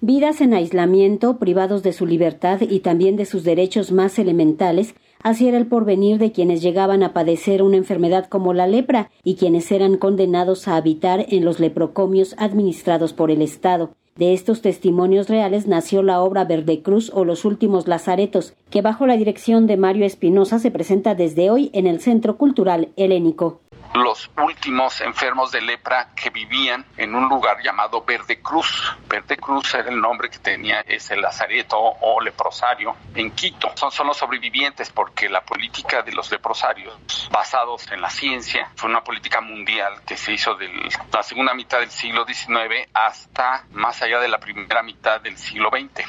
Vidas en aislamiento, privados de su libertad y también de sus derechos más elementales, así era el porvenir de quienes llegaban a padecer una enfermedad como la lepra y quienes eran condenados a habitar en los leprocomios administrados por el Estado. De estos testimonios reales nació la obra Verde Cruz o Los Últimos Lazaretos, que bajo la dirección de Mario Espinosa se presenta desde hoy en el Centro Cultural Helénico los últimos enfermos de lepra que vivían en un lugar llamado Verde Cruz. Verde Cruz era el nombre que tenía ese lazareto o leprosario en Quito. Son, son los sobrevivientes porque la política de los leprosarios basados en la ciencia fue una política mundial que se hizo de la segunda mitad del siglo XIX hasta más allá de la primera mitad del siglo XX.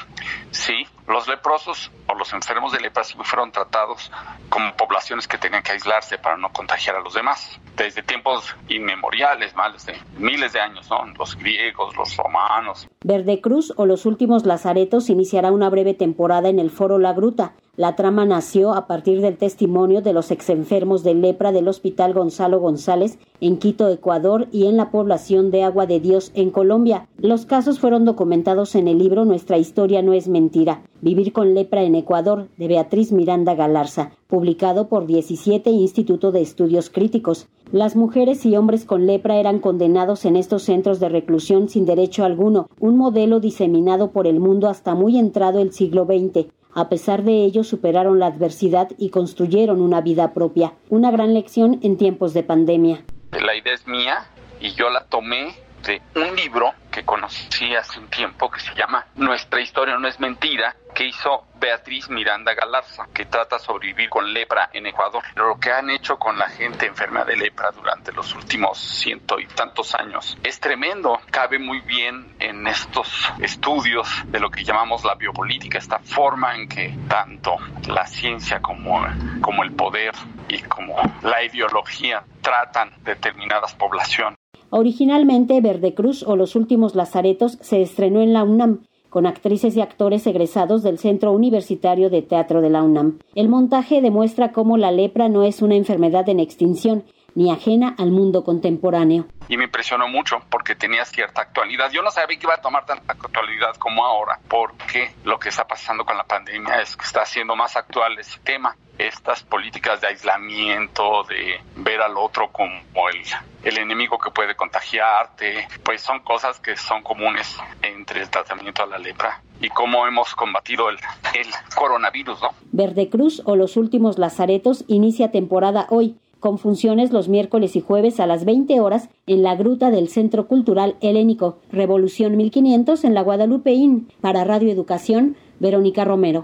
Sí, los leprosos o los enfermos de lepra fueron tratados como poblaciones que tenían que aislarse para no contagiar a los demás. Desde tiempos inmemoriales, más de miles de años, ¿no? Los griegos, los romanos. Verde Cruz o los últimos lazaretos iniciará una breve temporada en el Foro La Gruta, la trama nació a partir del testimonio de los exenfermos de lepra del Hospital Gonzalo González en Quito, Ecuador y en la población de Agua de Dios en Colombia. Los casos fueron documentados en el libro Nuestra historia no es mentira, Vivir con lepra en Ecuador de Beatriz Miranda Galarza, publicado por 17 Instituto de Estudios Críticos. Las mujeres y hombres con lepra eran condenados en estos centros de reclusión sin derecho alguno, un modelo diseminado por el mundo hasta muy entrado el siglo XX. A pesar de ello, superaron la adversidad y construyeron una vida propia. Una gran lección en tiempos de pandemia. La idea es mía y yo la tomé de un libro que conocí hace un tiempo que se llama Nuestra historia no es mentira, que hizo Beatriz Miranda Galarza, que trata sobre vivir con lepra en Ecuador. Lo que han hecho con la gente enferma de lepra durante los últimos ciento y tantos años es tremendo. Cabe muy bien en estos estudios de lo que llamamos la biopolítica, esta forma en que tanto la ciencia como, como el poder y como la ideología tratan determinadas poblaciones. Originalmente, Verde Cruz o Los Últimos Lazaretos se estrenó en la UNAM con actrices y actores egresados del Centro Universitario de Teatro de la UNAM. El montaje demuestra cómo la lepra no es una enfermedad en extinción, ni ajena al mundo contemporáneo. Y me impresionó mucho porque tenía cierta actualidad. Yo no sabía que iba a tomar tanta actualidad como ahora, porque lo que está pasando con la pandemia es que está haciendo más actual ese tema. Estas políticas de aislamiento, de ver al otro como el, el enemigo que puede contagiarte, pues son cosas que son comunes entre el tratamiento a la lepra y cómo hemos combatido el, el coronavirus, ¿no? Verde Cruz o los últimos lazaretos inicia temporada hoy con funciones los miércoles y jueves a las 20 horas en la gruta del Centro Cultural Helénico, Revolución 1500 en la Guadalupeín. Para Radio Educación, Verónica Romero.